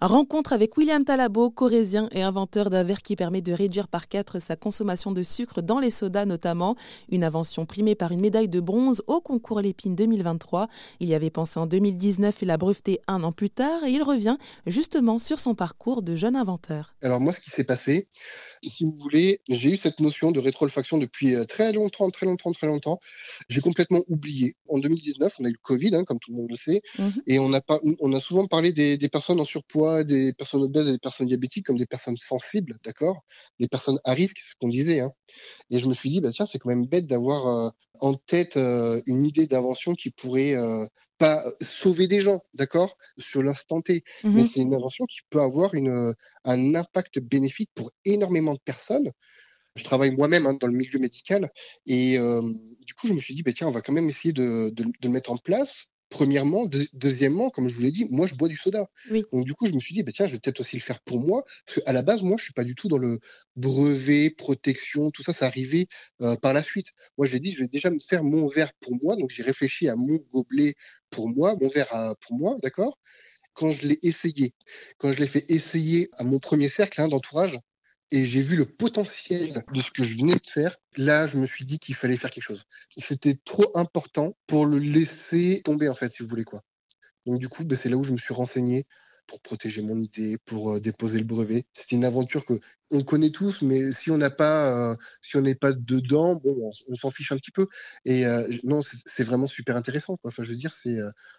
Rencontre avec William Talabo, corésien et inventeur d'un verre qui permet de réduire par 4 sa consommation de sucre dans les sodas notamment. Une invention primée par une médaille de bronze au concours Lépine 2023. Il y avait pensé en 2019 et l'a breveté un an plus tard et il revient justement sur son parcours de jeune inventeur. Alors moi, ce qui s'est passé, si vous voulez, j'ai eu cette notion de rétroolfaction depuis euh, très longtemps, très longtemps, très longtemps. J'ai complètement oublié. En 2019, on a eu le Covid, hein, comme tout le monde le sait, mhm. et on a, pas, on a souvent parlé des, des personnes en surpoids des personnes obèses et des personnes diabétiques comme des personnes sensibles, d'accord Des personnes à risque, ce qu'on disait. Hein. Et je me suis dit, bah, tiens, c'est quand même bête d'avoir euh, en tête euh, une idée d'invention qui pourrait euh, pas sauver des gens, d'accord Sur l'instant T. Mmh Mais c'est une invention qui peut avoir une, un impact bénéfique pour énormément de personnes. Je travaille moi-même hein, dans le milieu médical et du coup je me suis dit bah, tiens on va quand même essayer de, de, de le mettre en place premièrement. deuxièmement, comme je vous l'ai dit, moi, je bois du soda. Donc, du coup, je me suis dit, bah, tiens, je vais peut-être aussi le faire pour moi. Parce qu'à la base, moi, je suis pas du tout dans le brevet, protection, tout ça, ça arrivait euh, par la suite. Moi, j'ai dit, je vais déjà me faire mon verre pour moi. Donc, j'ai réfléchi à mon gobelet pour moi, mon verre pour moi, d'accord? Quand je l'ai essayé, quand je l'ai fait essayer à mon premier cercle hein, d'entourage, et j'ai vu le potentiel de ce que je venais de faire. Là, je me suis dit qu'il fallait faire quelque chose. C'était trop important pour le laisser tomber, en fait, si vous voulez quoi. Donc, du coup, ben, c'est là où je me suis renseigné pour protéger mon idée, pour euh, déposer le brevet. C'était une aventure que on connaît tous, mais si on n'a pas, euh, si on n'est pas dedans, bon, on, s'en fiche un petit peu. Et euh, non, c'est vraiment super intéressant. Quoi. Enfin, je veux dire, c'est,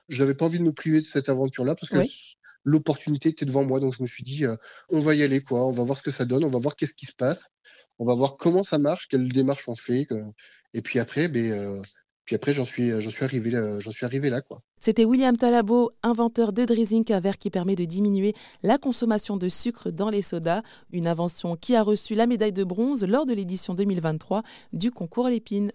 je n'avais pas envie de me priver de cette aventure-là parce que l'opportunité était devant moi. Donc je me suis dit, on va y aller, quoi. On va voir ce que ça donne, on va voir qu'est-ce qui se passe, on va voir comment ça marche, quelles démarches on fait. Et puis après, ben puis après, j'en suis, j'en suis arrivé, j'en suis arrivé là, quoi. C'était William Talabo, inventeur de Drizink, un verre qui permet de diminuer la consommation de sucre dans les sodas, une invention qui a reçu la médaille de bronze lors de l'édition 2023 du concours Lépine.